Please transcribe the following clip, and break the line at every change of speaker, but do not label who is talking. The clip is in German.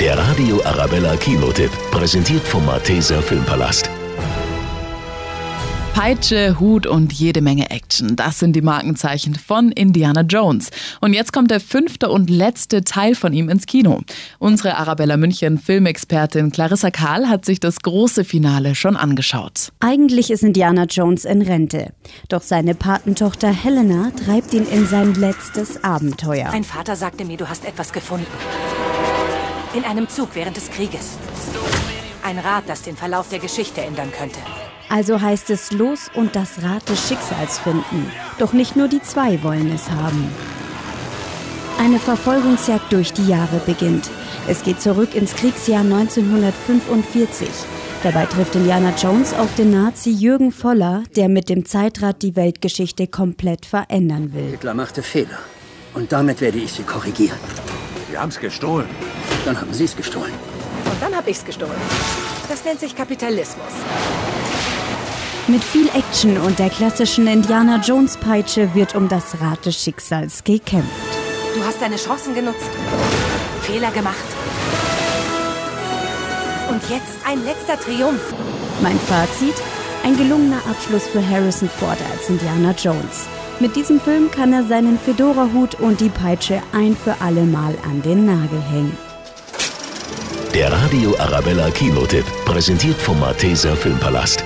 Der Radio Arabella Kinotipp, präsentiert vom Malteser Filmpalast.
Peitsche, Hut und jede Menge Action. Das sind die Markenzeichen von Indiana Jones. Und jetzt kommt der fünfte und letzte Teil von ihm ins Kino. Unsere Arabella München Filmexpertin Clarissa Kahl hat sich das große Finale schon angeschaut.
Eigentlich ist Indiana Jones in Rente. Doch seine Patentochter Helena treibt ihn in sein letztes Abenteuer.
Mein Vater sagte mir, du hast etwas gefunden. In einem Zug während des Krieges. Ein Rad, das den Verlauf der Geschichte ändern könnte.
Also heißt es los und das Rad des Schicksals finden. Doch nicht nur die zwei wollen es haben. Eine Verfolgungsjagd durch die Jahre beginnt. Es geht zurück ins Kriegsjahr 1945. Dabei trifft Indiana Jones auf den Nazi Jürgen Voller, der mit dem Zeitrad die Weltgeschichte komplett verändern will.
Hitler machte Fehler. Und damit werde ich sie korrigieren.
Sie haben es gestohlen.
Dann haben Sie es gestohlen.
Und dann habe ich's gestohlen. Das nennt sich Kapitalismus.
Mit viel Action und der klassischen Indiana Jones Peitsche wird um das Rad des Schicksals gekämpft.
Du hast deine Chancen genutzt, Fehler gemacht. Und jetzt ein letzter Triumph.
Mein Fazit? Ein gelungener Abschluss für Harrison Ford als Indiana Jones. Mit diesem Film kann er seinen Fedora-Hut und die Peitsche ein für alle Mal an den Nagel hängen.
Der Radio Arabella Kinotipp, präsentiert vom Malteser Filmpalast.